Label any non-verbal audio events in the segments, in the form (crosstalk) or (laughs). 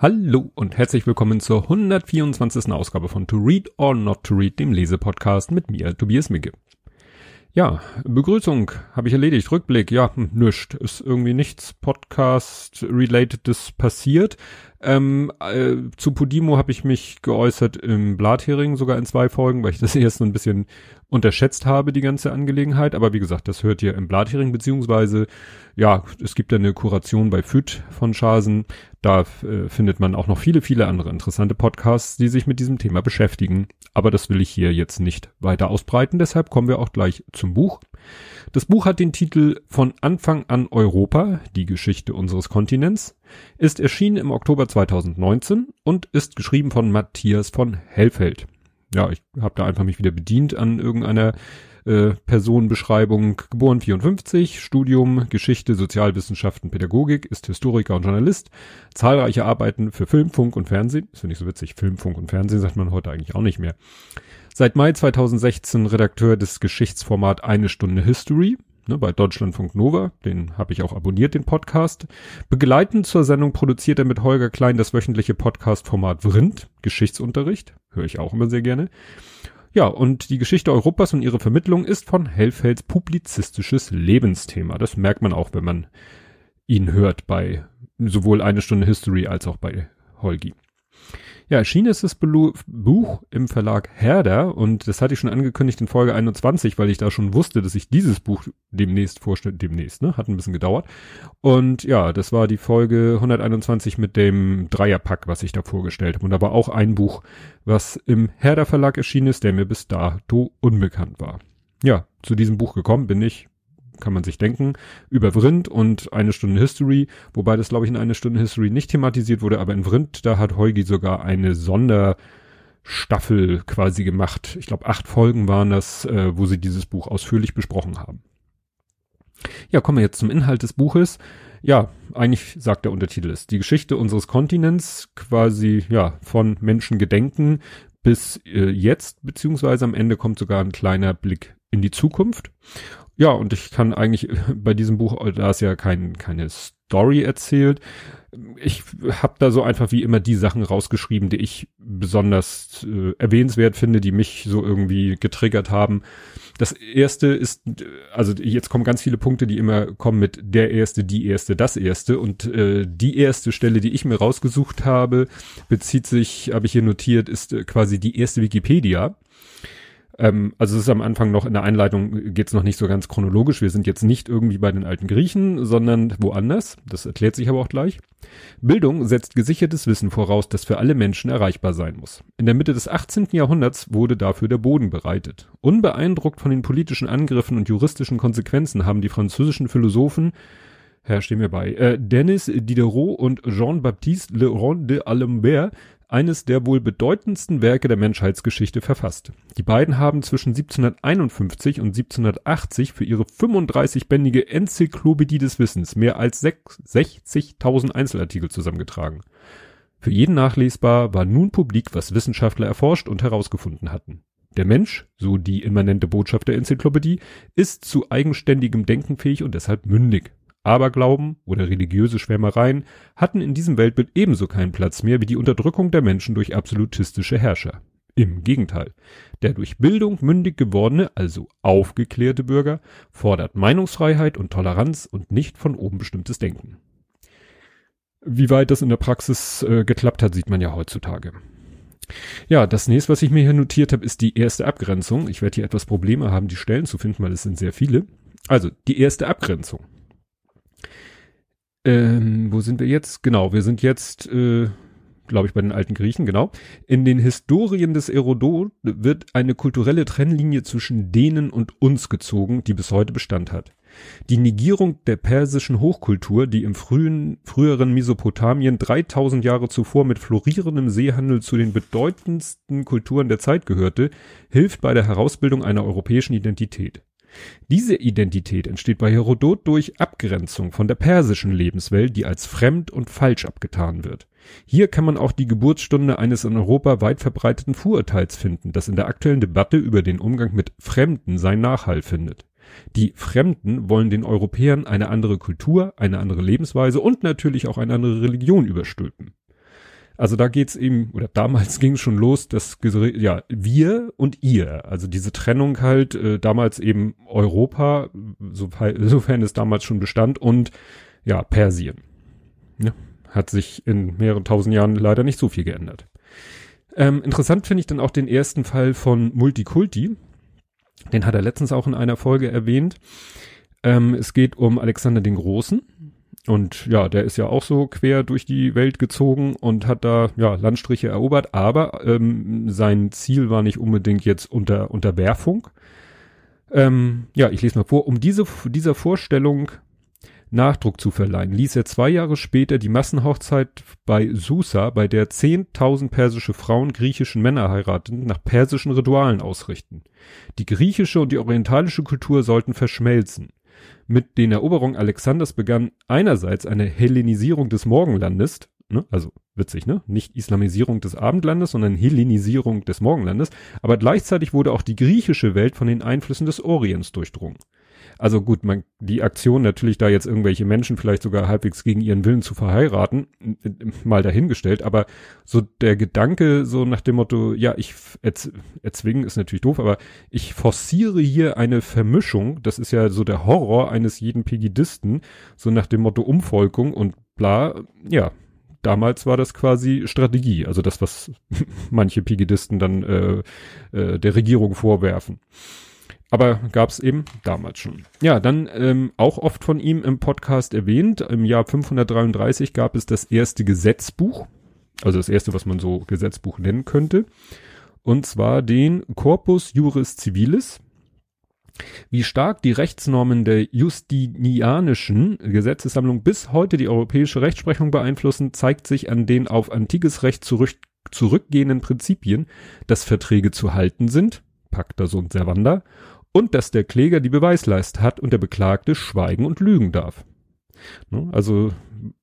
Hallo und herzlich willkommen zur 124. Ausgabe von To Read or Not to Read, dem Lesepodcast mit mir, Tobias Micke. Ja, Begrüßung habe ich erledigt. Rückblick, ja, hm, nischt. Ist irgendwie nichts Podcast-relatedes passiert. Ähm, äh, zu Podimo habe ich mich geäußert im Blathering sogar in zwei Folgen, weil ich das (laughs) erst so ein bisschen unterschätzt habe, die ganze Angelegenheit. Aber wie gesagt, das hört ihr im Blathering, beziehungsweise, ja, es gibt eine Kuration bei FÜD von Schasen. Da äh, findet man auch noch viele, viele andere interessante Podcasts, die sich mit diesem Thema beschäftigen. Aber das will ich hier jetzt nicht weiter ausbreiten. Deshalb kommen wir auch gleich zum Buch. Das Buch hat den Titel Von Anfang an Europa, die Geschichte unseres Kontinents, ist erschienen im Oktober 2019 und ist geschrieben von Matthias von Hellfeld. Ja, ich habe da einfach mich wieder bedient an irgendeiner äh, Personenbeschreibung. Geboren 54, Studium Geschichte, Sozialwissenschaften, Pädagogik, ist Historiker und Journalist. Zahlreiche Arbeiten für Film, Funk und Fernsehen. Das finde ich so witzig. Film, Funk und Fernsehen sagt man heute eigentlich auch nicht mehr. Seit Mai 2016 Redakteur des Geschichtsformat Eine Stunde History ne, bei Deutschlandfunk Nova. Den habe ich auch abonniert, den Podcast. Begleitend zur Sendung produziert er mit Holger Klein das wöchentliche Podcast-Format Vrind, Geschichtsunterricht. Höre ich auch immer sehr gerne. Ja, und die Geschichte Europas und ihre Vermittlung ist von Hellfelds publizistisches Lebensthema. Das merkt man auch, wenn man ihn hört bei sowohl eine Stunde History als auch bei Holgi. Ja, erschienen ist das Buch im Verlag Herder und das hatte ich schon angekündigt in Folge 21, weil ich da schon wusste, dass ich dieses Buch demnächst vorstelle, demnächst, ne, hat ein bisschen gedauert. Und ja, das war die Folge 121 mit dem Dreierpack, was ich da vorgestellt habe. Und da war auch ein Buch, was im Herder Verlag erschienen ist, der mir bis dato unbekannt war. Ja, zu diesem Buch gekommen bin ich kann man sich denken, über Vrind und eine Stunde History, wobei das glaube ich in eine Stunde History nicht thematisiert wurde, aber in Vrind, da hat Heugi sogar eine Sonderstaffel quasi gemacht. Ich glaube acht Folgen waren das, äh, wo sie dieses Buch ausführlich besprochen haben. Ja, kommen wir jetzt zum Inhalt des Buches. Ja, eigentlich sagt der Untertitel es. Die Geschichte unseres Kontinents, quasi, ja, von Menschengedenken bis äh, jetzt, beziehungsweise am Ende kommt sogar ein kleiner Blick in die Zukunft. Ja, und ich kann eigentlich bei diesem Buch, da ist ja kein, keine Story erzählt, ich habe da so einfach wie immer die Sachen rausgeschrieben, die ich besonders äh, erwähnenswert finde, die mich so irgendwie getriggert haben. Das erste ist, also jetzt kommen ganz viele Punkte, die immer kommen mit der erste, die erste, das erste. Und äh, die erste Stelle, die ich mir rausgesucht habe, bezieht sich, habe ich hier notiert, ist äh, quasi die erste Wikipedia. Ähm, also es ist am Anfang noch in der Einleitung geht es noch nicht so ganz chronologisch. Wir sind jetzt nicht irgendwie bei den alten Griechen, sondern woanders. Das erklärt sich aber auch gleich. Bildung setzt gesichertes Wissen voraus, das für alle Menschen erreichbar sein muss. In der Mitte des 18. Jahrhunderts wurde dafür der Boden bereitet. Unbeeindruckt von den politischen Angriffen und juristischen Konsequenzen haben die französischen Philosophen Herr, stehen wir bei. Äh, Denis Diderot und Jean-Baptiste Le Rond de Alembert eines der wohl bedeutendsten Werke der Menschheitsgeschichte verfasst. Die beiden haben zwischen 1751 und 1780 für ihre 35-bändige Enzyklopädie des Wissens mehr als 60.000 Einzelartikel zusammengetragen. Für jeden nachlesbar war nun publik, was Wissenschaftler erforscht und herausgefunden hatten. Der Mensch, so die immanente Botschaft der Enzyklopädie, ist zu eigenständigem Denken fähig und deshalb mündig. Aberglauben oder religiöse Schwärmereien hatten in diesem Weltbild ebenso keinen Platz mehr wie die Unterdrückung der Menschen durch absolutistische Herrscher. Im Gegenteil, der durch Bildung mündig gewordene, also aufgeklärte Bürger fordert Meinungsfreiheit und Toleranz und nicht von oben bestimmtes Denken. Wie weit das in der Praxis äh, geklappt hat, sieht man ja heutzutage. Ja, das nächste, was ich mir hier notiert habe, ist die erste Abgrenzung. Ich werde hier etwas Probleme haben, die Stellen zu finden, weil es sind sehr viele. Also, die erste Abgrenzung. Ähm, wo sind wir jetzt? Genau, wir sind jetzt, äh, glaube ich, bei den alten Griechen, genau. In den Historien des Herodot wird eine kulturelle Trennlinie zwischen denen und uns gezogen, die bis heute Bestand hat. Die Negierung der persischen Hochkultur, die im frühen, früheren Mesopotamien 3000 Jahre zuvor mit florierendem Seehandel zu den bedeutendsten Kulturen der Zeit gehörte, hilft bei der Herausbildung einer europäischen Identität. Diese Identität entsteht bei Herodot durch Abgrenzung von der persischen Lebenswelt, die als fremd und falsch abgetan wird. Hier kann man auch die Geburtsstunde eines in Europa weit verbreiteten Vorurteils finden, das in der aktuellen Debatte über den Umgang mit Fremden sein Nachhall findet. Die Fremden wollen den Europäern eine andere Kultur, eine andere Lebensweise und natürlich auch eine andere Religion überstülpen. Also da geht's eben, oder damals (laughs) ging es schon los, dass ja, wir und ihr, also diese Trennung halt, äh, damals eben Europa, (laughs) sofern es damals schon bestand, und ja, Persien. Ja, hat sich in mehreren tausend Jahren leider nicht so viel geändert. Ähm, interessant finde ich dann auch den ersten Fall von Multikulti. Den hat er letztens auch in einer Folge erwähnt. Ähm, es geht um Alexander den Großen. Und ja, der ist ja auch so quer durch die Welt gezogen und hat da ja Landstriche erobert, aber ähm, sein Ziel war nicht unbedingt jetzt unter Unterwerfung. Ähm, ja, ich lese mal vor. Um diese dieser Vorstellung Nachdruck zu verleihen, ließ er zwei Jahre später die Massenhochzeit bei Susa, bei der 10.000 persische Frauen griechischen Männer heirateten, nach persischen Ritualen ausrichten. Die griechische und die orientalische Kultur sollten verschmelzen. Mit den Eroberungen Alexanders begann einerseits eine Hellenisierung des Morgenlandes, ne, also witzig, ne? Nicht Islamisierung des Abendlandes, sondern Hellenisierung des Morgenlandes, aber gleichzeitig wurde auch die griechische Welt von den Einflüssen des Orients durchdrungen. Also gut, man, die Aktion natürlich da jetzt irgendwelche Menschen vielleicht sogar halbwegs gegen ihren Willen zu verheiraten, mal dahingestellt, aber so der Gedanke so nach dem Motto, ja, ich erz, erzwingen ist natürlich doof, aber ich forciere hier eine Vermischung, das ist ja so der Horror eines jeden Pegidisten, so nach dem Motto Umvolkung und bla, ja, damals war das quasi Strategie, also das, was (laughs) manche Pegidisten dann äh, äh, der Regierung vorwerfen. Aber gab es eben damals schon. Ja, dann ähm, auch oft von ihm im Podcast erwähnt. Im Jahr 533 gab es das erste Gesetzbuch, also das erste, was man so Gesetzbuch nennen könnte. Und zwar den Corpus Juris Civilis. Wie stark die Rechtsnormen der Justinianischen Gesetzessammlung bis heute die europäische Rechtsprechung beeinflussen, zeigt sich an den auf antikes Recht zurück, zurückgehenden Prinzipien, dass Verträge zu halten sind, Pacta sunt servanda, und dass der Kläger die Beweislast hat und der Beklagte schweigen und lügen darf. Ne? Also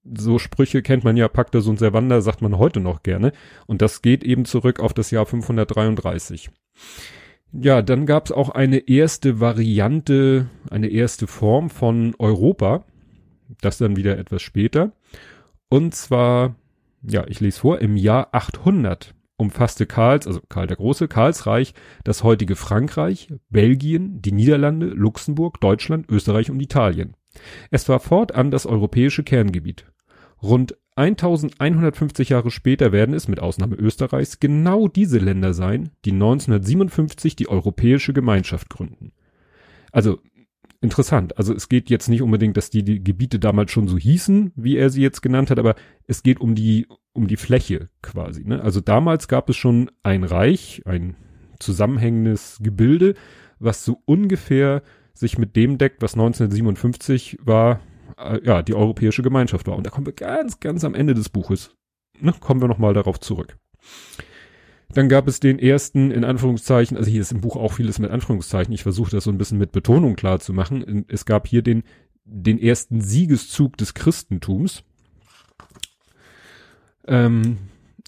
so Sprüche kennt man ja, Pacta sunt servanda, sagt man heute noch gerne. Und das geht eben zurück auf das Jahr 533. Ja, dann gab es auch eine erste Variante, eine erste Form von Europa. Das dann wieder etwas später. Und zwar, ja, ich lese vor, im Jahr 800 umfasste Karls, also Karl der Große, Karlsreich, das heutige Frankreich, Belgien, die Niederlande, Luxemburg, Deutschland, Österreich und Italien. Es war fortan das europäische Kerngebiet. Rund 1150 Jahre später werden es, mit Ausnahme Österreichs, genau diese Länder sein, die 1957 die Europäische Gemeinschaft gründen. Also interessant. Also es geht jetzt nicht unbedingt, dass die, die Gebiete damals schon so hießen, wie er sie jetzt genannt hat, aber es geht um die um die Fläche quasi. Ne? Also damals gab es schon ein Reich, ein zusammenhängendes Gebilde, was so ungefähr sich mit dem deckt, was 1957 war, äh, ja, die Europäische Gemeinschaft war. Und da kommen wir ganz, ganz am Ende des Buches. Ne? Kommen wir nochmal darauf zurück. Dann gab es den ersten, in Anführungszeichen, also hier ist im Buch auch vieles mit Anführungszeichen, ich versuche das so ein bisschen mit Betonung klar zu machen. Es gab hier den, den ersten Siegeszug des Christentums. Ähm,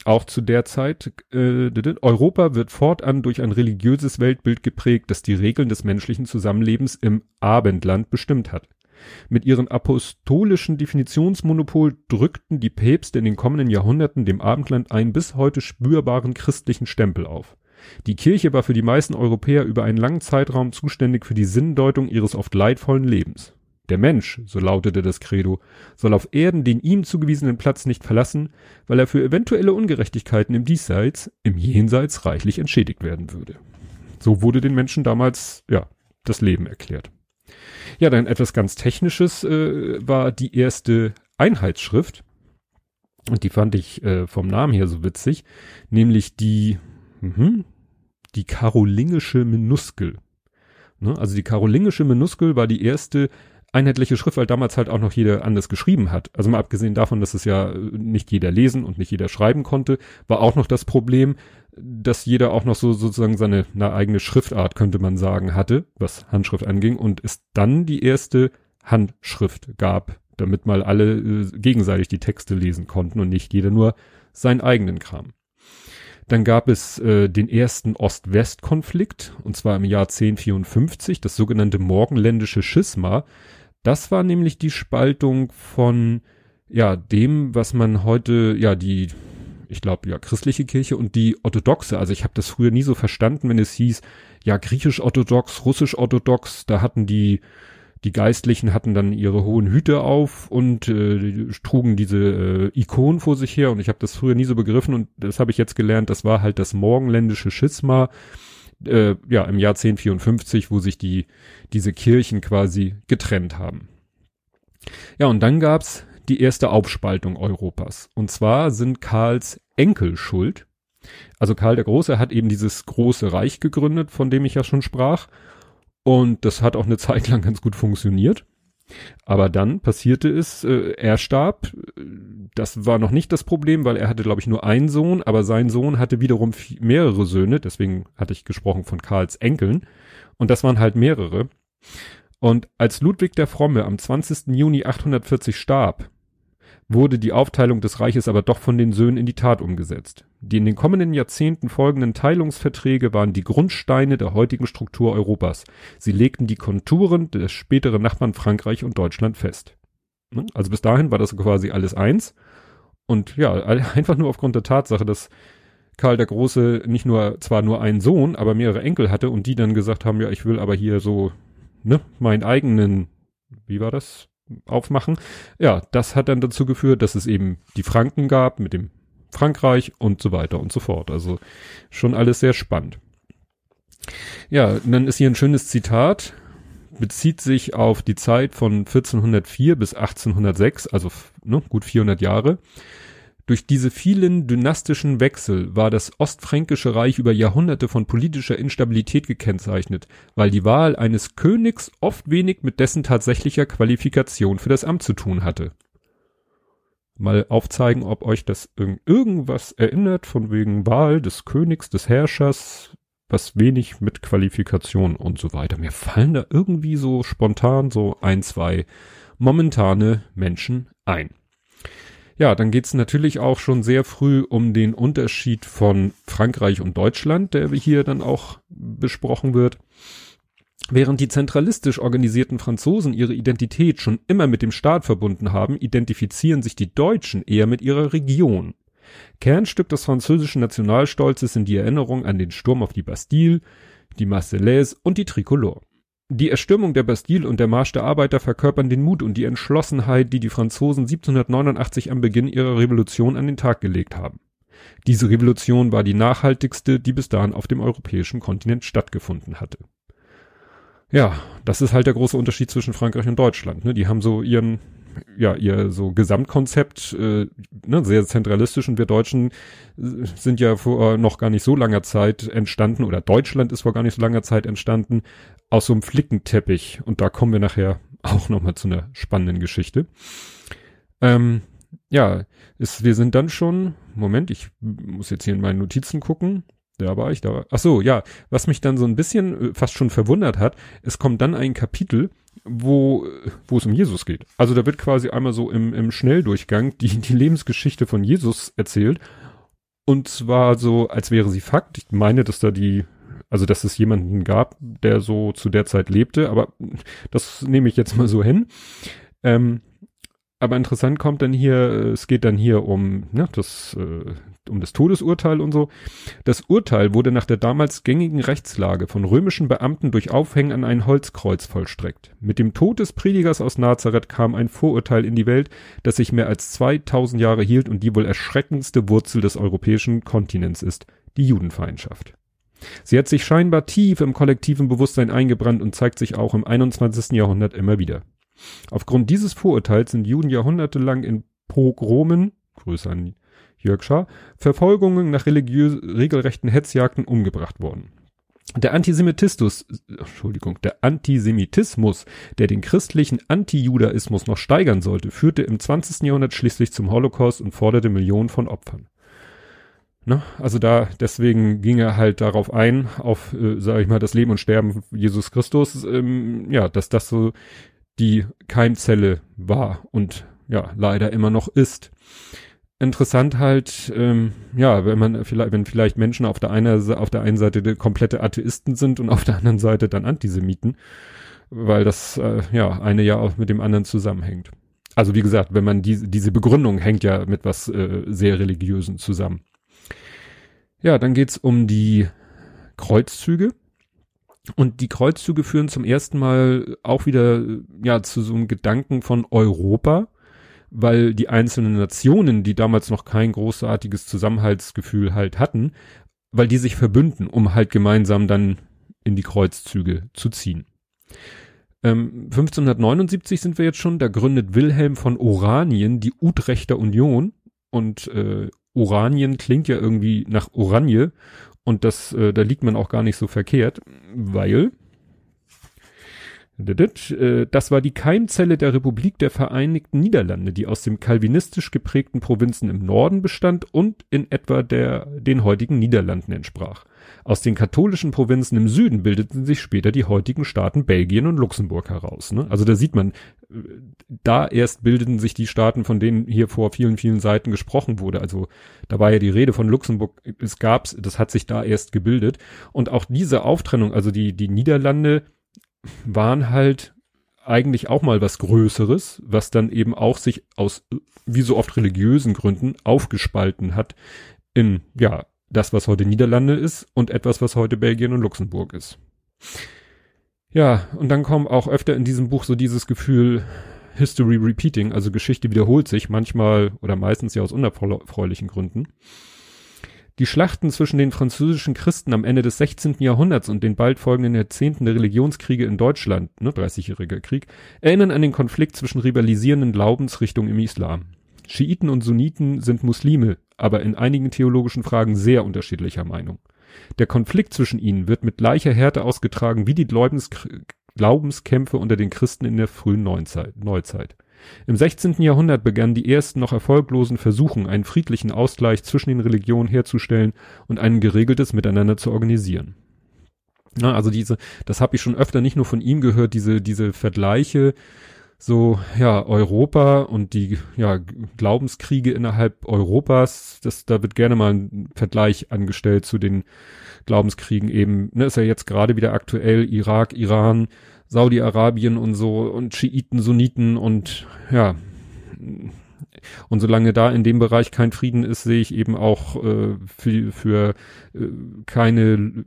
auch zu der Zeit, äh, Europa wird fortan durch ein religiöses Weltbild geprägt, das die Regeln des menschlichen Zusammenlebens im Abendland bestimmt hat. Mit ihrem apostolischen Definitionsmonopol drückten die Päpste in den kommenden Jahrhunderten dem Abendland einen bis heute spürbaren christlichen Stempel auf. Die Kirche war für die meisten Europäer über einen langen Zeitraum zuständig für die Sinndeutung ihres oft leidvollen Lebens. Der Mensch, so lautete das Credo, soll auf Erden den ihm zugewiesenen Platz nicht verlassen, weil er für eventuelle Ungerechtigkeiten im Diesseits, im Jenseits reichlich entschädigt werden würde. So wurde den Menschen damals, ja, das Leben erklärt. Ja, dann etwas ganz Technisches äh, war die erste Einheitsschrift. Und die fand ich äh, vom Namen her so witzig, nämlich die, mh, die karolingische Minuskel. Ne? Also die karolingische Minuskel war die erste einheitliche Schrift, weil damals halt auch noch jeder anders geschrieben hat. Also mal abgesehen davon, dass es ja äh, nicht jeder lesen und nicht jeder schreiben konnte, war auch noch das Problem, dass jeder auch noch so sozusagen seine eine eigene Schriftart, könnte man sagen, hatte, was Handschrift anging und es dann die erste Handschrift gab, damit mal alle äh, gegenseitig die Texte lesen konnten und nicht jeder nur seinen eigenen Kram. Dann gab es äh, den ersten Ost-West-Konflikt, und zwar im Jahr 1054, das sogenannte Morgenländische Schisma, das war nämlich die Spaltung von ja dem, was man heute ja die ich glaube, ja, christliche Kirche und die orthodoxe. Also ich habe das früher nie so verstanden, wenn es hieß, ja, griechisch-orthodox, russisch-orthodox, da hatten die, die Geistlichen hatten dann ihre hohen Hüte auf und äh, trugen diese äh, Ikonen vor sich her. Und ich habe das früher nie so begriffen und das habe ich jetzt gelernt, das war halt das morgenländische Schisma, äh, ja, im Jahr 1054, wo sich die, diese Kirchen quasi getrennt haben. Ja, und dann gab's die erste Aufspaltung Europas. Und zwar sind Karls Enkel schuld. Also Karl der Große hat eben dieses große Reich gegründet, von dem ich ja schon sprach. Und das hat auch eine Zeit lang ganz gut funktioniert. Aber dann passierte es, äh, er starb. Das war noch nicht das Problem, weil er hatte, glaube ich, nur einen Sohn, aber sein Sohn hatte wiederum mehrere Söhne. Deswegen hatte ich gesprochen von Karls Enkeln. Und das waren halt mehrere. Und als Ludwig der Fromme am 20. Juni 840 starb, wurde die Aufteilung des Reiches aber doch von den Söhnen in die Tat umgesetzt. Die in den kommenden Jahrzehnten folgenden Teilungsverträge waren die Grundsteine der heutigen Struktur Europas. Sie legten die Konturen des späteren Nachbarn Frankreich und Deutschland fest. Ne? Also bis dahin war das quasi alles eins. Und ja, (laughs) einfach nur aufgrund der Tatsache, dass Karl der Große nicht nur, zwar nur einen Sohn, aber mehrere Enkel hatte und die dann gesagt haben, ja, ich will aber hier so, ne, meinen eigenen, wie war das? Aufmachen. Ja, das hat dann dazu geführt, dass es eben die Franken gab mit dem Frankreich und so weiter und so fort. Also schon alles sehr spannend. Ja, dann ist hier ein schönes Zitat, bezieht sich auf die Zeit von 1404 bis 1806, also ne, gut 400 Jahre. Durch diese vielen dynastischen Wechsel war das Ostfränkische Reich über Jahrhunderte von politischer Instabilität gekennzeichnet, weil die Wahl eines Königs oft wenig mit dessen tatsächlicher Qualifikation für das Amt zu tun hatte. Mal aufzeigen, ob euch das irg irgendwas erinnert, von wegen Wahl des Königs, des Herrschers, was wenig mit Qualifikation und so weiter. Mir fallen da irgendwie so spontan so ein, zwei momentane Menschen ein. Ja, dann geht's natürlich auch schon sehr früh um den Unterschied von Frankreich und Deutschland, der hier dann auch besprochen wird. Während die zentralistisch organisierten Franzosen ihre Identität schon immer mit dem Staat verbunden haben, identifizieren sich die Deutschen eher mit ihrer Region. Kernstück des französischen Nationalstolzes sind die Erinnerung an den Sturm auf die Bastille, die Marseillaise und die Tricolore. Die Erstürmung der Bastille und der Marsch der Arbeiter verkörpern den Mut und die Entschlossenheit, die die Franzosen 1789 am Beginn ihrer Revolution an den Tag gelegt haben. Diese Revolution war die nachhaltigste, die bis dahin auf dem europäischen Kontinent stattgefunden hatte. Ja, das ist halt der große Unterschied zwischen Frankreich und Deutschland. Ne? Die haben so ihren ja, ihr so Gesamtkonzept, äh, ne, sehr zentralistisch und wir Deutschen äh, sind ja vor noch gar nicht so langer Zeit entstanden oder Deutschland ist vor gar nicht so langer Zeit entstanden aus so einem Flickenteppich und da kommen wir nachher auch nochmal zu einer spannenden Geschichte. Ähm, ja, ist, wir sind dann schon, Moment, ich muss jetzt hier in meinen Notizen gucken. Da war ich, da war, ach so, ja, was mich dann so ein bisschen äh, fast schon verwundert hat, es kommt dann ein Kapitel, wo, wo es um Jesus geht. Also da wird quasi einmal so im, im Schnelldurchgang die, die Lebensgeschichte von Jesus erzählt. Und zwar so, als wäre sie Fakt. Ich meine, dass da die, also dass es jemanden gab, der so zu der Zeit lebte, aber das nehme ich jetzt mal so hin. Ähm, aber interessant kommt dann hier, es geht dann hier um ne, das, äh, um das Todesurteil und so. Das Urteil wurde nach der damals gängigen Rechtslage von römischen Beamten durch Aufhängen an ein Holzkreuz vollstreckt. Mit dem Tod des Predigers aus Nazareth kam ein Vorurteil in die Welt, das sich mehr als 2000 Jahre hielt und die wohl erschreckendste Wurzel des europäischen Kontinents ist, die Judenfeindschaft. Sie hat sich scheinbar tief im kollektiven Bewusstsein eingebrannt und zeigt sich auch im 21. Jahrhundert immer wieder. Aufgrund dieses Vorurteils sind Juden jahrhundertelang in Pogromen, Grüße an Jörg Schaar, Verfolgungen nach religiös, regelrechten Hetzjagden umgebracht worden. Der Antisemitismus, Entschuldigung, der Antisemitismus, der den christlichen Antijudaismus noch steigern sollte, führte im 20. Jahrhundert schließlich zum Holocaust und forderte Millionen von Opfern. Ne? Also da, deswegen ging er halt darauf ein, auf, äh, sage ich mal, das Leben und Sterben Jesus Christus, ähm, ja, dass das so die Keimzelle war und ja, leider immer noch ist interessant halt, ähm, ja, wenn man vielleicht, wenn vielleicht Menschen auf der einen, auf der einen Seite komplette Atheisten sind und auf der anderen Seite dann Antisemiten, weil das äh, ja eine ja auch mit dem anderen zusammenhängt. Also wie gesagt, wenn man diese, diese Begründung hängt ja mit was äh, sehr religiösen zusammen. Ja, dann geht's um die Kreuzzüge. Und die Kreuzzüge führen zum ersten Mal auch wieder ja zu so einem Gedanken von Europa, weil die einzelnen Nationen, die damals noch kein großartiges Zusammenhaltsgefühl halt hatten, weil die sich verbünden, um halt gemeinsam dann in die Kreuzzüge zu ziehen. Ähm, 1579 sind wir jetzt schon, da gründet Wilhelm von Oranien die Utrechter Union und äh, Oranien klingt ja irgendwie nach Oranje und das, äh, da liegt man auch gar nicht so verkehrt, weil äh, das war die Keimzelle der Republik der Vereinigten Niederlande, die aus dem kalvinistisch geprägten Provinzen im Norden bestand und in etwa der, den heutigen Niederlanden entsprach. Aus den katholischen Provinzen im Süden bildeten sich später die heutigen Staaten Belgien und Luxemburg heraus. Ne? Also da sieht man, äh, da erst bildeten sich die Staaten, von denen hier vor vielen, vielen Seiten gesprochen wurde. Also da war ja die Rede von Luxemburg, es gab's, das hat sich da erst gebildet. Und auch diese Auftrennung, also die, die Niederlande waren halt eigentlich auch mal was Größeres, was dann eben auch sich aus, wie so oft religiösen Gründen, aufgespalten hat in, ja, das, was heute Niederlande ist und etwas, was heute Belgien und Luxemburg ist. Ja, und dann kommen auch öfter in diesem Buch so dieses Gefühl, History repeating, also Geschichte wiederholt sich, manchmal oder meistens ja aus unerfreulichen Gründen. Die Schlachten zwischen den französischen Christen am Ende des 16. Jahrhunderts und den bald folgenden Jahrzehnten der Religionskriege in Deutschland, ne, 30-jähriger Krieg, erinnern an den Konflikt zwischen rivalisierenden Glaubensrichtungen im Islam. Schiiten und Sunniten sind Muslime, aber in einigen theologischen Fragen sehr unterschiedlicher Meinung. Der Konflikt zwischen ihnen wird mit gleicher Härte ausgetragen wie die Glaubens Glaubenskämpfe unter den Christen in der frühen Neuzeit. Im 16. Jahrhundert begannen die ersten noch erfolglosen Versuchen, einen friedlichen Ausgleich zwischen den Religionen herzustellen und ein geregeltes Miteinander zu organisieren. Ja, also diese, das habe ich schon öfter nicht nur von ihm gehört, diese, diese Vergleiche, so, ja, Europa und die, ja, Glaubenskriege innerhalb Europas, das, da wird gerne mal ein Vergleich angestellt zu den Glaubenskriegen eben, ne, ist ja jetzt gerade wieder aktuell, Irak, Iran, Saudi-Arabien und so und Schiiten, Sunniten und ja. Und solange da in dem Bereich kein Frieden ist, sehe ich eben auch äh, für, für äh, keine,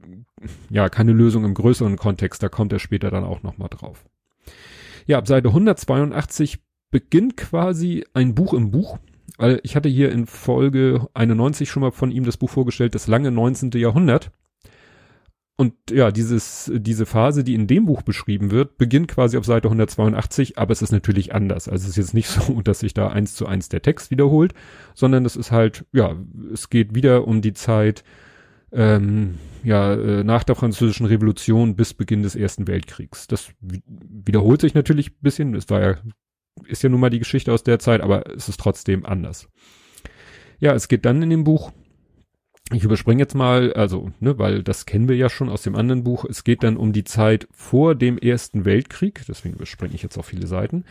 ja, keine Lösung im größeren Kontext. Da kommt er später dann auch nochmal drauf. Ja, ab Seite 182 beginnt quasi ein Buch im Buch. Weil ich hatte hier in Folge 91 schon mal von ihm das Buch vorgestellt, das lange 19. Jahrhundert. Und ja, dieses, diese Phase, die in dem Buch beschrieben wird, beginnt quasi auf Seite 182, aber es ist natürlich anders. Also es ist jetzt nicht (laughs) so, dass sich da eins zu eins der Text wiederholt, sondern es ist halt, ja, es geht wieder um die Zeit, ähm, ja, äh, nach der französischen Revolution bis Beginn des Ersten Weltkriegs. Das wiederholt sich natürlich ein bisschen. Es war ja, ist ja nun mal die Geschichte aus der Zeit, aber es ist trotzdem anders. Ja, es geht dann in dem Buch ich überspringe jetzt mal, also, ne, weil das kennen wir ja schon aus dem anderen Buch. Es geht dann um die Zeit vor dem Ersten Weltkrieg, deswegen überspringe ich jetzt auch viele Seiten.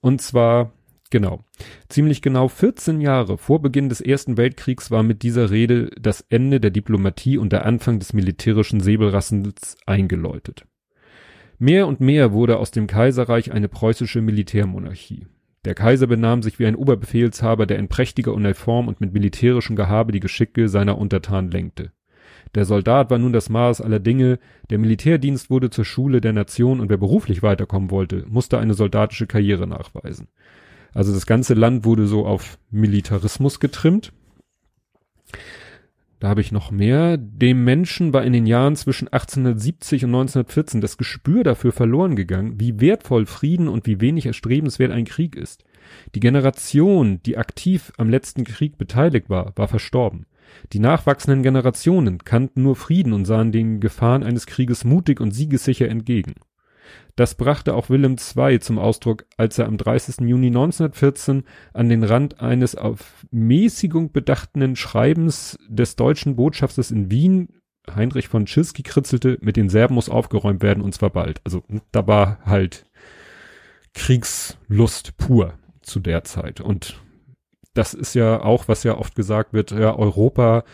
Und zwar, genau, ziemlich genau 14 Jahre vor Beginn des Ersten Weltkriegs war mit dieser Rede das Ende der Diplomatie und der Anfang des militärischen Säbelrassens eingeläutet. Mehr und mehr wurde aus dem Kaiserreich eine preußische Militärmonarchie. Der Kaiser benahm sich wie ein Oberbefehlshaber, der in prächtiger Uniform und mit militärischem Gehabe die Geschicke seiner Untertanen lenkte. Der Soldat war nun das Maß aller Dinge, der Militärdienst wurde zur Schule der Nation und wer beruflich weiterkommen wollte, musste eine soldatische Karriere nachweisen. Also das ganze Land wurde so auf Militarismus getrimmt. Da habe ich noch mehr. Dem Menschen war in den Jahren zwischen 1870 und 1914 das Gespür dafür verloren gegangen, wie wertvoll Frieden und wie wenig erstrebenswert ein Krieg ist. Die Generation, die aktiv am letzten Krieg beteiligt war, war verstorben. Die nachwachsenden Generationen kannten nur Frieden und sahen den Gefahren eines Krieges mutig und siegessicher entgegen. Das brachte auch Wilhelm II zum Ausdruck, als er am 30. Juni 1914 an den Rand eines auf Mäßigung bedachten Schreibens des deutschen Botschafters in Wien, Heinrich von Schilski, kritzelte, mit den Serben muss aufgeräumt werden und zwar bald. Also da war halt Kriegslust pur zu der Zeit. Und das ist ja auch, was ja oft gesagt wird, ja, Europa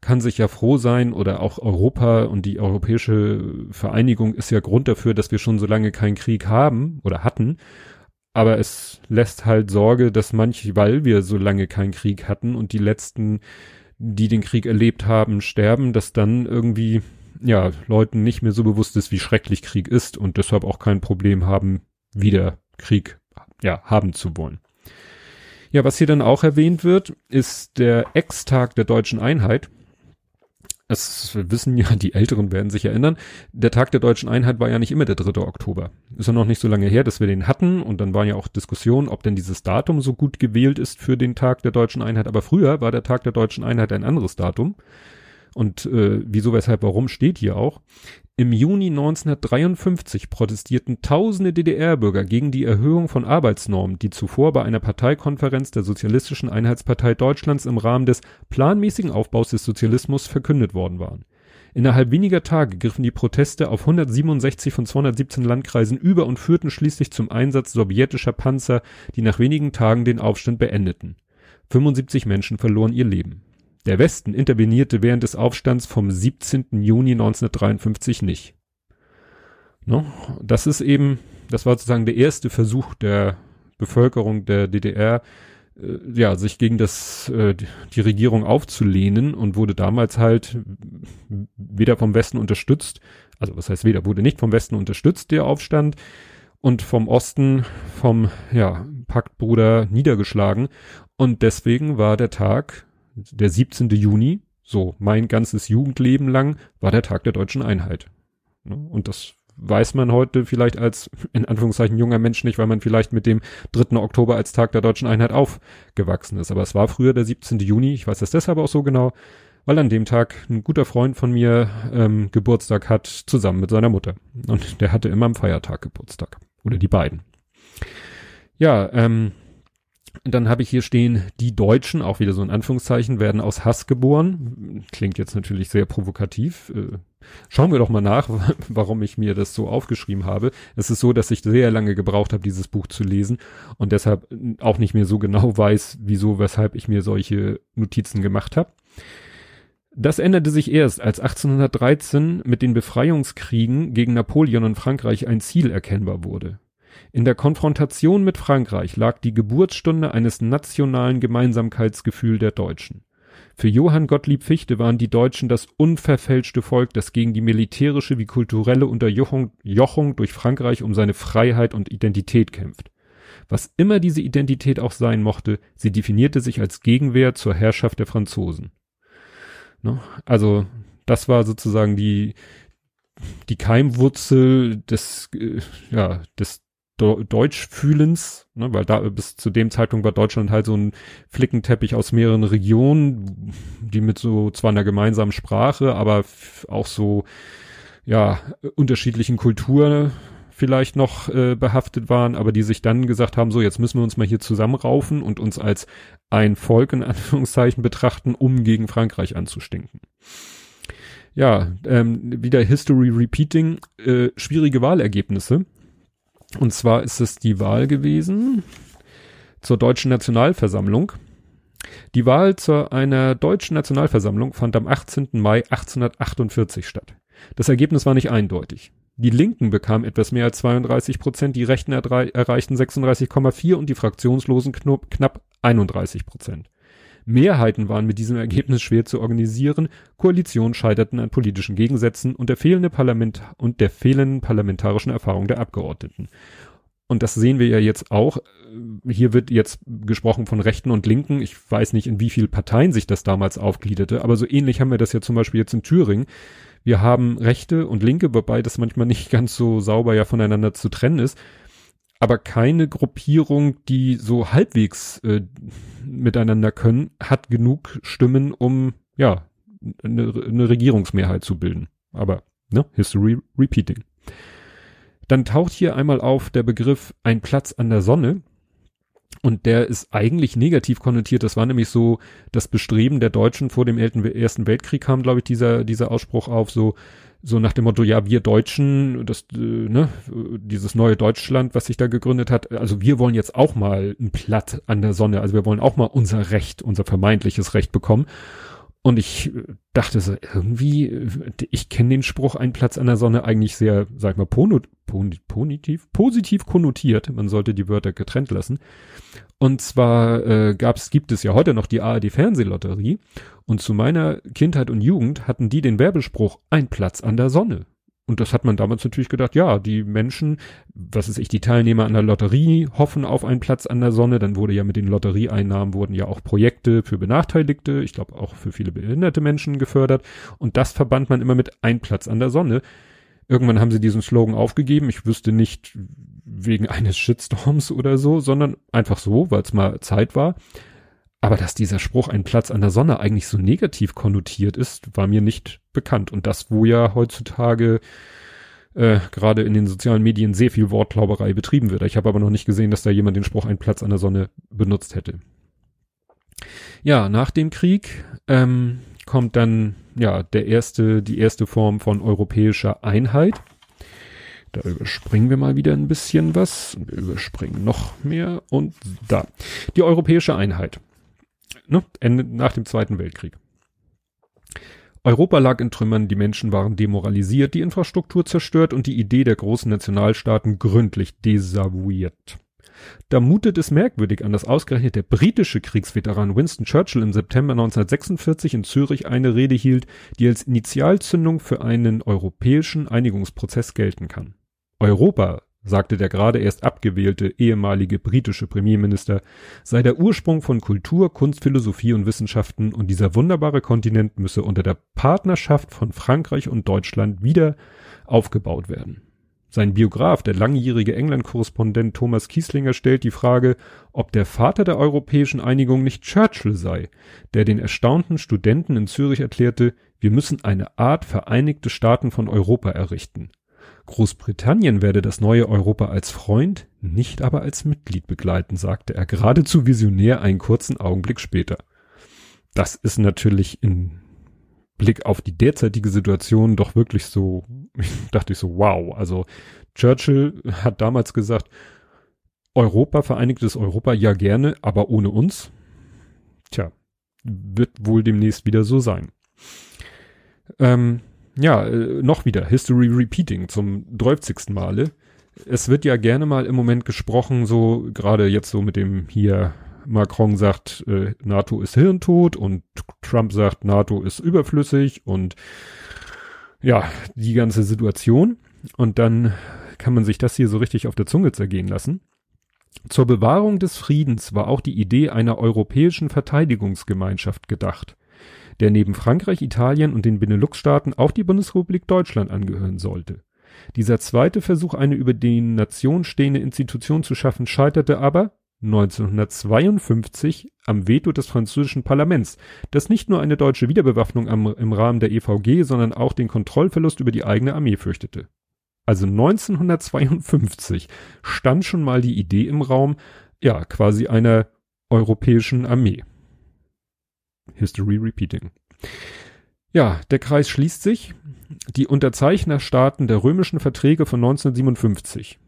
kann sich ja froh sein oder auch Europa und die europäische Vereinigung ist ja Grund dafür, dass wir schon so lange keinen Krieg haben oder hatten. aber es lässt halt Sorge, dass manche, weil wir so lange keinen Krieg hatten und die letzten, die den Krieg erlebt haben, sterben, dass dann irgendwie, ja, Leuten nicht mehr so bewusst ist, wie schrecklich Krieg ist und deshalb auch kein Problem haben, wieder Krieg, ja, haben zu wollen. Ja, was hier dann auch erwähnt wird, ist der Ex-Tag der deutschen Einheit es wissen ja, die Älteren werden sich erinnern, der Tag der deutschen Einheit war ja nicht immer der 3. Oktober. Ist ja noch nicht so lange her, dass wir den hatten und dann waren ja auch Diskussionen, ob denn dieses Datum so gut gewählt ist für den Tag der deutschen Einheit. Aber früher war der Tag der deutschen Einheit ein anderes Datum. Und äh, wieso, weshalb, warum steht hier auch. Im Juni 1953 protestierten tausende DDR-Bürger gegen die Erhöhung von Arbeitsnormen, die zuvor bei einer Parteikonferenz der Sozialistischen Einheitspartei Deutschlands im Rahmen des planmäßigen Aufbaus des Sozialismus verkündet worden waren. Innerhalb weniger Tage griffen die Proteste auf 167 von 217 Landkreisen über und führten schließlich zum Einsatz sowjetischer Panzer, die nach wenigen Tagen den Aufstand beendeten. 75 Menschen verloren ihr Leben. Der Westen intervenierte während des Aufstands vom 17. Juni 1953 nicht. No? Das ist eben, das war sozusagen der erste Versuch der Bevölkerung der DDR, äh, ja, sich gegen das, äh, die Regierung aufzulehnen und wurde damals halt weder vom Westen unterstützt, also was heißt weder, wurde nicht vom Westen unterstützt, der Aufstand, und vom Osten vom, ja, Paktbruder niedergeschlagen. Und deswegen war der Tag der 17. Juni, so mein ganzes Jugendleben lang, war der Tag der deutschen Einheit. Ne? Und das weiß man heute vielleicht als, in Anführungszeichen, junger Mensch nicht, weil man vielleicht mit dem 3. Oktober als Tag der deutschen Einheit aufgewachsen ist. Aber es war früher der 17. Juni, ich weiß das deshalb auch so genau, weil an dem Tag ein guter Freund von mir ähm, Geburtstag hat, zusammen mit seiner Mutter. Und der hatte immer am Feiertag Geburtstag. Oder die beiden. Ja, ähm, dann habe ich hier stehen, die Deutschen, auch wieder so in Anführungszeichen, werden aus Hass geboren. Klingt jetzt natürlich sehr provokativ. Äh, schauen wir doch mal nach, (laughs) warum ich mir das so aufgeschrieben habe. Es ist so, dass ich sehr lange gebraucht habe, dieses Buch zu lesen und deshalb auch nicht mehr so genau weiß, wieso, weshalb ich mir solche Notizen gemacht habe. Das änderte sich erst, als 1813 mit den Befreiungskriegen gegen Napoleon und Frankreich ein Ziel erkennbar wurde. In der Konfrontation mit Frankreich lag die Geburtsstunde eines nationalen Gemeinsamkeitsgefühl der Deutschen. Für Johann Gottlieb Fichte waren die Deutschen das unverfälschte Volk, das gegen die militärische wie kulturelle Unterjochung Jochung durch Frankreich um seine Freiheit und Identität kämpft. Was immer diese Identität auch sein mochte, sie definierte sich als Gegenwehr zur Herrschaft der Franzosen. Ne? Also das war sozusagen die die Keimwurzel des äh, ja des Deutschfühlens, ne, weil da bis zu dem Zeitpunkt war Deutschland halt so ein Flickenteppich aus mehreren Regionen, die mit so zwar einer gemeinsamen Sprache, aber auch so ja unterschiedlichen Kulturen vielleicht noch äh, behaftet waren, aber die sich dann gesagt haben, so jetzt müssen wir uns mal hier zusammenraufen und uns als ein Volk in (laughs) Anführungszeichen betrachten, um gegen Frankreich anzustinken. Ja, ähm, wieder History Repeating, äh, schwierige Wahlergebnisse und zwar ist es die Wahl gewesen zur Deutschen Nationalversammlung. Die Wahl zu einer Deutschen Nationalversammlung fand am 18. Mai 1848 statt. Das Ergebnis war nicht eindeutig. Die Linken bekamen etwas mehr als 32 Prozent, die Rechten erreichten 36,4 und die Fraktionslosen knapp 31 Prozent. Mehrheiten waren mit diesem Ergebnis schwer zu organisieren, Koalitionen scheiterten an politischen Gegensätzen und der fehlende Parlament und der fehlenden parlamentarischen Erfahrung der Abgeordneten. Und das sehen wir ja jetzt auch. Hier wird jetzt gesprochen von Rechten und Linken. Ich weiß nicht, in wie viel Parteien sich das damals aufgliederte, aber so ähnlich haben wir das ja zum Beispiel jetzt in Thüringen. Wir haben Rechte und Linke, wobei das manchmal nicht ganz so sauber ja voneinander zu trennen ist aber keine Gruppierung, die so halbwegs äh, miteinander können, hat genug Stimmen, um ja eine, eine Regierungsmehrheit zu bilden. Aber ne, History repeating. Dann taucht hier einmal auf der Begriff ein Platz an der Sonne. Und der ist eigentlich negativ konnotiert. Das war nämlich so das Bestreben der Deutschen vor dem Ersten Weltkrieg kam, glaube ich, dieser, dieser Ausspruch auf, so, so nach dem Motto, ja, wir Deutschen, das, äh, ne, dieses neue Deutschland, was sich da gegründet hat, also wir wollen jetzt auch mal ein Platt an der Sonne, also wir wollen auch mal unser Recht, unser vermeintliches Recht bekommen. Und ich äh, dachte so, irgendwie, äh, ich kenne den Spruch, ein Platz an der Sonne eigentlich sehr, sag ich mal, ponut, positiv, positiv konnotiert. Man sollte die Wörter getrennt lassen. Und zwar äh, gab's, gibt es ja heute noch die ARD Fernsehlotterie. Und zu meiner Kindheit und Jugend hatten die den Werbespruch, ein Platz an der Sonne. Und das hat man damals natürlich gedacht, ja, die Menschen, was ist ich, die Teilnehmer an der Lotterie hoffen auf einen Platz an der Sonne. Dann wurde ja mit den Lotterieeinnahmen wurden ja auch Projekte für Benachteiligte, ich glaube auch für viele behinderte Menschen gefördert. Und das verband man immer mit ein Platz an der Sonne. Irgendwann haben sie diesen Slogan aufgegeben. Ich wüsste nicht wegen eines Shitstorms oder so, sondern einfach so, weil es mal Zeit war. Aber dass dieser Spruch ein Platz an der Sonne eigentlich so negativ konnotiert ist, war mir nicht bekannt. Und das, wo ja heutzutage äh, gerade in den sozialen Medien sehr viel Wortglauberei betrieben wird. Ich habe aber noch nicht gesehen, dass da jemand den Spruch ein Platz an der Sonne benutzt hätte. Ja, nach dem Krieg ähm, kommt dann ja der erste, die erste Form von europäischer Einheit. Da überspringen wir mal wieder ein bisschen was. Wir überspringen noch mehr und da. Die europäische Einheit ne, Ende, nach dem Zweiten Weltkrieg. Europa lag in Trümmern, die Menschen waren demoralisiert, die Infrastruktur zerstört und die Idee der großen Nationalstaaten gründlich desavouiert. Da mutet es merkwürdig an, dass ausgerechnet der britische Kriegsveteran Winston Churchill im September 1946 in Zürich eine Rede hielt, die als Initialzündung für einen europäischen Einigungsprozess gelten kann. Europa sagte der gerade erst abgewählte ehemalige britische Premierminister, sei der Ursprung von Kultur, Kunst, Philosophie und Wissenschaften und dieser wunderbare Kontinent müsse unter der Partnerschaft von Frankreich und Deutschland wieder aufgebaut werden. Sein Biograf, der langjährige England-Korrespondent Thomas Kieslinger, stellt die Frage, ob der Vater der europäischen Einigung nicht Churchill sei, der den erstaunten Studenten in Zürich erklärte, wir müssen eine Art Vereinigte Staaten von Europa errichten. Großbritannien werde das neue Europa als Freund, nicht aber als Mitglied begleiten, sagte er geradezu visionär einen kurzen Augenblick später. Das ist natürlich in Blick auf die derzeitige Situation doch wirklich so, (laughs) dachte ich so, wow. Also Churchill hat damals gesagt, Europa, vereinigtes Europa, ja gerne, aber ohne uns. Tja, wird wohl demnächst wieder so sein. Ähm, ja, äh, noch wieder History Repeating zum 30. Male. Es wird ja gerne mal im Moment gesprochen, so gerade jetzt so mit dem hier Macron sagt, äh, NATO ist hirntot und Trump sagt, NATO ist überflüssig und ja, die ganze Situation. Und dann kann man sich das hier so richtig auf der Zunge zergehen lassen. Zur Bewahrung des Friedens war auch die Idee einer europäischen Verteidigungsgemeinschaft gedacht der neben Frankreich, Italien und den Benelux-Staaten auch die Bundesrepublik Deutschland angehören sollte. Dieser zweite Versuch, eine über den Nation stehende Institution zu schaffen, scheiterte aber 1952 am Veto des französischen Parlaments, das nicht nur eine deutsche Wiederbewaffnung am, im Rahmen der EVG, sondern auch den Kontrollverlust über die eigene Armee fürchtete. Also 1952 stand schon mal die Idee im Raum, ja, quasi einer europäischen Armee. History repeating. Ja, der Kreis schließt sich. Die Unterzeichnerstaaten der römischen Verträge von 1957.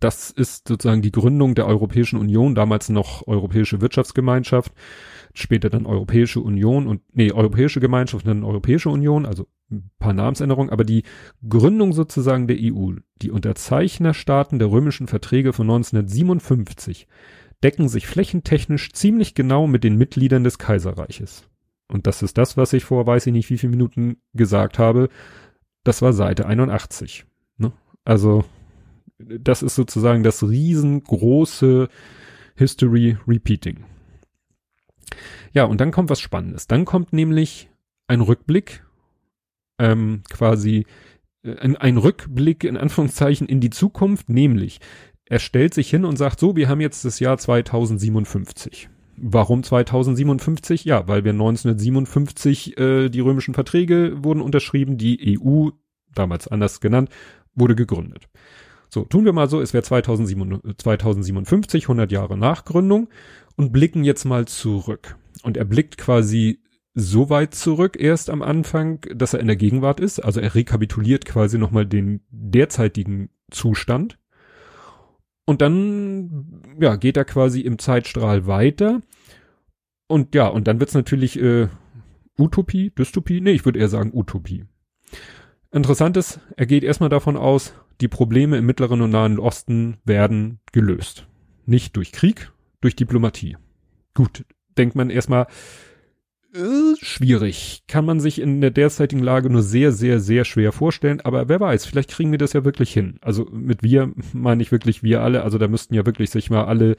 Das ist sozusagen die Gründung der Europäischen Union, damals noch Europäische Wirtschaftsgemeinschaft, später dann Europäische Union und, nee, Europäische Gemeinschaft und dann Europäische Union, also ein paar Namensänderungen, aber die Gründung sozusagen der EU, die Unterzeichnerstaaten der römischen Verträge von 1957 decken sich flächentechnisch ziemlich genau mit den Mitgliedern des Kaiserreiches. Und das ist das, was ich vor weiß ich nicht wie viele Minuten gesagt habe. Das war Seite 81. Ne? Also das ist sozusagen das riesengroße History Repeating. Ja, und dann kommt was Spannendes. Dann kommt nämlich ein Rückblick, ähm, quasi äh, ein, ein Rückblick in Anführungszeichen in die Zukunft, nämlich er stellt sich hin und sagt, so, wir haben jetzt das Jahr 2057. Warum 2057? Ja, weil wir 1957 äh, die römischen Verträge wurden unterschrieben, die EU, damals anders genannt, wurde gegründet. So, tun wir mal so, es wäre 2057, 100 Jahre nach Gründung und blicken jetzt mal zurück. Und er blickt quasi so weit zurück erst am Anfang, dass er in der Gegenwart ist. Also er rekapituliert quasi nochmal den derzeitigen Zustand und dann, ja, geht er quasi im Zeitstrahl weiter. Und ja, und dann wird's natürlich äh, Utopie, Dystopie? Nee, ich würde eher sagen Utopie. Interessant ist, er geht erstmal davon aus, die Probleme im Mittleren und Nahen Osten werden gelöst. Nicht durch Krieg, durch Diplomatie. Gut, denkt man erstmal, schwierig. Kann man sich in der derzeitigen Lage nur sehr, sehr, sehr schwer vorstellen. Aber wer weiß, vielleicht kriegen wir das ja wirklich hin. Also mit wir meine ich wirklich wir alle. Also da müssten ja wirklich sich mal alle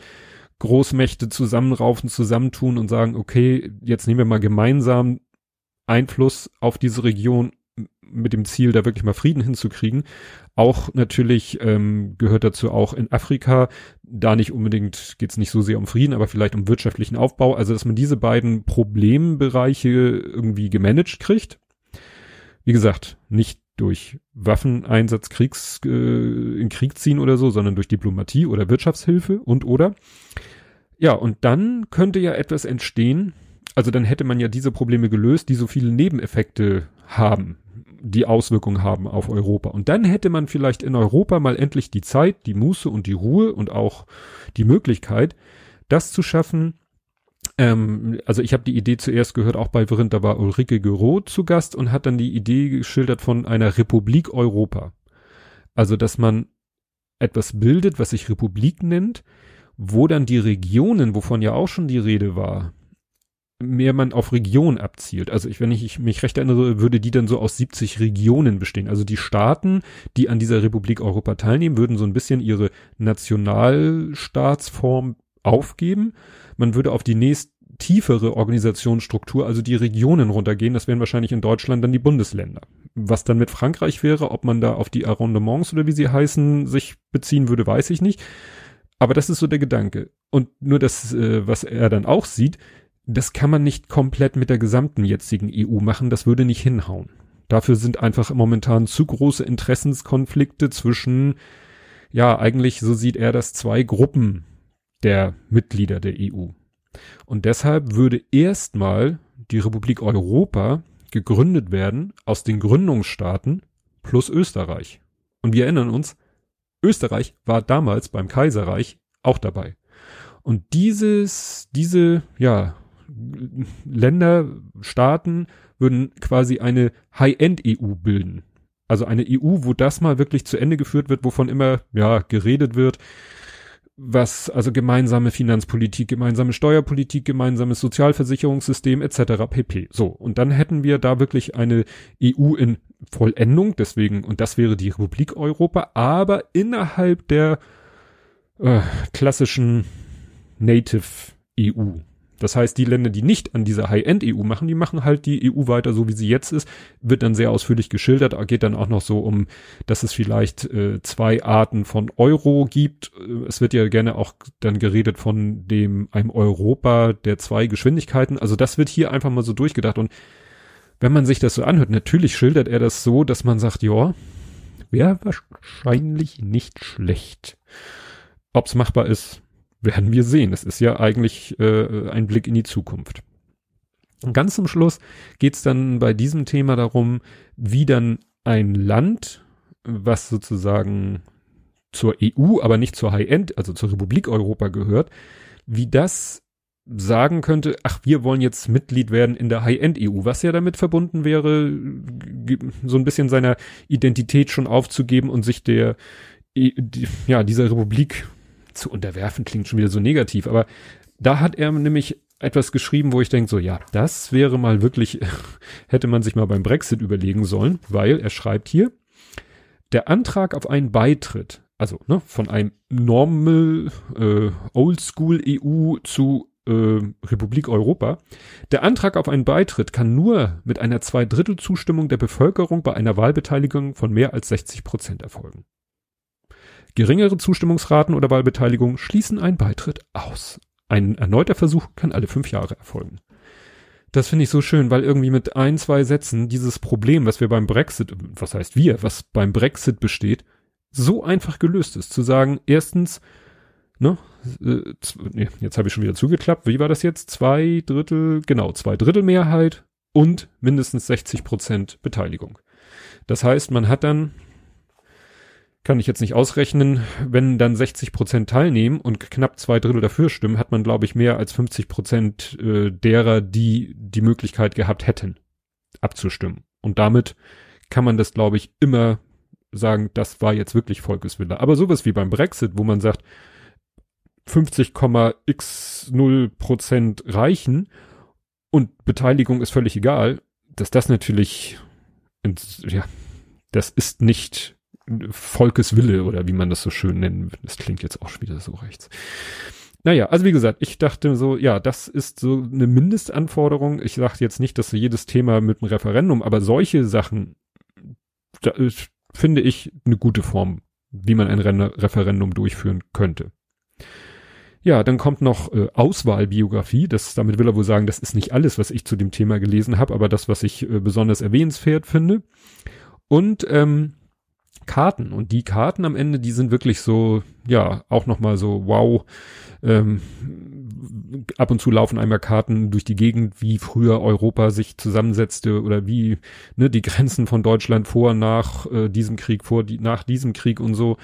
Großmächte zusammenraufen, zusammentun und sagen, okay, jetzt nehmen wir mal gemeinsam Einfluss auf diese Region mit dem Ziel, da wirklich mal Frieden hinzukriegen. Auch natürlich ähm, gehört dazu auch in Afrika, da nicht unbedingt geht es nicht so sehr um Frieden, aber vielleicht um wirtschaftlichen Aufbau. Also dass man diese beiden Problembereiche irgendwie gemanagt kriegt. Wie gesagt, nicht durch Waffeneinsatz Kriegs, äh, in Krieg ziehen oder so, sondern durch Diplomatie oder Wirtschaftshilfe und oder. Ja, und dann könnte ja etwas entstehen, also dann hätte man ja diese Probleme gelöst, die so viele Nebeneffekte haben die Auswirkungen haben auf Europa. Und dann hätte man vielleicht in Europa mal endlich die Zeit, die Muße und die Ruhe und auch die Möglichkeit, das zu schaffen. Ähm, also ich habe die Idee zuerst gehört, auch bei Verindt, da war Ulrike Gero zu Gast und hat dann die Idee geschildert von einer Republik Europa. Also dass man etwas bildet, was sich Republik nennt, wo dann die Regionen, wovon ja auch schon die Rede war, mehr man auf Region abzielt. Also ich, wenn ich mich recht erinnere, würde die dann so aus 70 Regionen bestehen. Also die Staaten, die an dieser Republik Europa teilnehmen, würden so ein bisschen ihre Nationalstaatsform aufgeben. Man würde auf die nächst tiefere Organisationsstruktur, also die Regionen runtergehen. Das wären wahrscheinlich in Deutschland dann die Bundesländer. Was dann mit Frankreich wäre, ob man da auf die Arrondements oder wie sie heißen, sich beziehen würde, weiß ich nicht. Aber das ist so der Gedanke. Und nur das, äh, was er dann auch sieht, das kann man nicht komplett mit der gesamten jetzigen EU machen, das würde nicht hinhauen. Dafür sind einfach momentan zu große Interessenskonflikte zwischen, ja, eigentlich, so sieht er das, zwei Gruppen der Mitglieder der EU. Und deshalb würde erstmal die Republik Europa gegründet werden aus den Gründungsstaaten plus Österreich. Und wir erinnern uns, Österreich war damals beim Kaiserreich auch dabei. Und dieses, diese, ja, Länder, Staaten würden quasi eine High-End-EU bilden. Also eine EU, wo das mal wirklich zu Ende geführt wird, wovon immer, ja, geredet wird, was, also gemeinsame Finanzpolitik, gemeinsame Steuerpolitik, gemeinsames Sozialversicherungssystem etc. pp. So. Und dann hätten wir da wirklich eine EU in Vollendung, deswegen, und das wäre die Republik Europa, aber innerhalb der äh, klassischen Native EU. Das heißt, die Länder, die nicht an dieser High-End-EU machen, die machen halt die EU weiter so, wie sie jetzt ist. Wird dann sehr ausführlich geschildert. Geht dann auch noch so um, dass es vielleicht äh, zwei Arten von Euro gibt. Es wird ja gerne auch dann geredet von dem einem Europa der zwei Geschwindigkeiten. Also das wird hier einfach mal so durchgedacht. Und wenn man sich das so anhört, natürlich schildert er das so, dass man sagt, ja, wäre wahrscheinlich nicht schlecht. Ob's machbar ist, werden wir sehen. Es ist ja eigentlich äh, ein Blick in die Zukunft. Und ganz zum Schluss geht es dann bei diesem Thema darum, wie dann ein Land, was sozusagen zur EU, aber nicht zur High-End, also zur Republik Europa gehört, wie das sagen könnte, ach, wir wollen jetzt Mitglied werden in der High-End-EU, was ja damit verbunden wäre, so ein bisschen seiner Identität schon aufzugeben und sich der, ja, dieser Republik zu unterwerfen klingt schon wieder so negativ, aber da hat er nämlich etwas geschrieben, wo ich denke, so ja, das wäre mal wirklich, (laughs) hätte man sich mal beim Brexit überlegen sollen, weil er schreibt hier, der Antrag auf einen Beitritt, also ne, von einem Normal äh, Oldschool EU zu äh, Republik Europa, der Antrag auf einen Beitritt kann nur mit einer Zweidrittelzustimmung der Bevölkerung bei einer Wahlbeteiligung von mehr als 60 Prozent erfolgen. Geringere Zustimmungsraten oder Wahlbeteiligung schließen einen Beitritt aus. Ein erneuter Versuch kann alle fünf Jahre erfolgen. Das finde ich so schön, weil irgendwie mit ein, zwei Sätzen dieses Problem, was wir beim Brexit, was heißt wir, was beim Brexit besteht, so einfach gelöst ist. Zu sagen, erstens, ne, äh, jetzt habe ich schon wieder zugeklappt, wie war das jetzt? Zwei Drittel, genau, zwei Drittel Mehrheit und mindestens 60 Prozent Beteiligung. Das heißt, man hat dann kann ich jetzt nicht ausrechnen, wenn dann 60 Prozent teilnehmen und knapp zwei Drittel dafür stimmen, hat man, glaube ich, mehr als 50 Prozent äh, derer, die die Möglichkeit gehabt hätten, abzustimmen. Und damit kann man das, glaube ich, immer sagen, das war jetzt wirklich Volkeswille. Aber sowas wie beim Brexit, wo man sagt, 50,x0 Prozent reichen und Beteiligung ist völlig egal, dass das natürlich, ja, das ist nicht Volkeswille oder wie man das so schön nennen will. Das klingt jetzt auch schon wieder so rechts. Naja, also wie gesagt, ich dachte so, ja, das ist so eine Mindestanforderung. Ich sage jetzt nicht, dass jedes Thema mit einem Referendum, aber solche Sachen, da ist, finde ich eine gute Form, wie man ein Referendum durchführen könnte. Ja, dann kommt noch äh, Auswahlbiografie. Das, damit will er wohl sagen, das ist nicht alles, was ich zu dem Thema gelesen habe, aber das, was ich äh, besonders erwähnenswert finde. Und ähm, Karten. Und die Karten am Ende, die sind wirklich so, ja, auch nochmal so, wow. Ähm, ab und zu laufen einmal Karten durch die Gegend, wie früher Europa sich zusammensetzte oder wie ne, die Grenzen von Deutschland vor, nach äh, diesem Krieg, vor, die, nach diesem Krieg und so.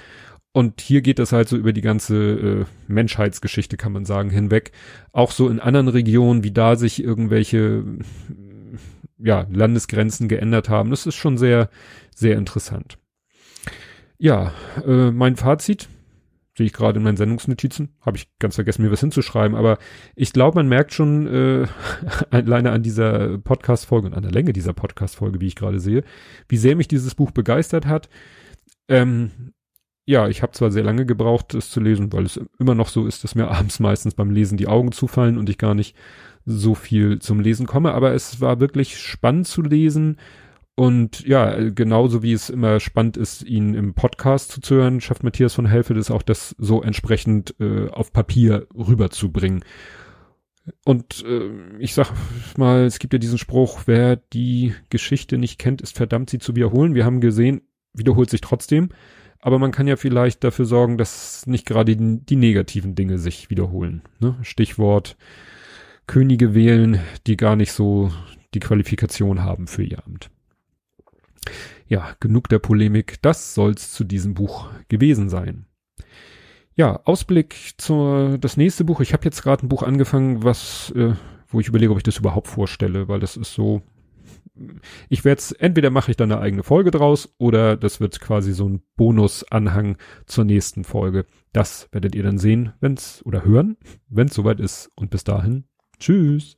Und hier geht das halt so über die ganze äh, Menschheitsgeschichte, kann man sagen, hinweg. Auch so in anderen Regionen, wie da sich irgendwelche ja, Landesgrenzen geändert haben. Das ist schon sehr, sehr interessant. Ja, äh, mein Fazit sehe ich gerade in meinen Sendungsnotizen, habe ich ganz vergessen, mir was hinzuschreiben, aber ich glaube, man merkt schon äh, (laughs) alleine an dieser Podcast-Folge und an der Länge dieser Podcast-Folge, wie ich gerade sehe, wie sehr mich dieses Buch begeistert hat. Ähm, ja, ich habe zwar sehr lange gebraucht, es zu lesen, weil es immer noch so ist, dass mir (laughs) abends meistens beim Lesen die Augen zufallen und ich gar nicht so viel zum Lesen komme, aber es war wirklich spannend zu lesen. Und ja, genauso wie es immer spannend ist, ihn im Podcast zuzuhören, schafft Matthias von Helfe das auch, das so entsprechend äh, auf Papier rüberzubringen. Und äh, ich sag mal, es gibt ja diesen Spruch, wer die Geschichte nicht kennt, ist verdammt, sie zu wiederholen. Wir haben gesehen, wiederholt sich trotzdem. Aber man kann ja vielleicht dafür sorgen, dass nicht gerade die, die negativen Dinge sich wiederholen. Ne? Stichwort Könige wählen, die gar nicht so die Qualifikation haben für ihr Amt. Ja, genug der Polemik. Das soll's zu diesem Buch gewesen sein. Ja, Ausblick zur das nächste Buch. Ich habe jetzt gerade ein Buch angefangen, was äh, wo ich überlege, ob ich das überhaupt vorstelle, weil das ist so ich werde es, entweder mache ich dann eine eigene Folge draus oder das wird quasi so ein Bonusanhang zur nächsten Folge. Das werdet ihr dann sehen, wenn's oder hören, wenn's soweit ist. Und bis dahin, tschüss.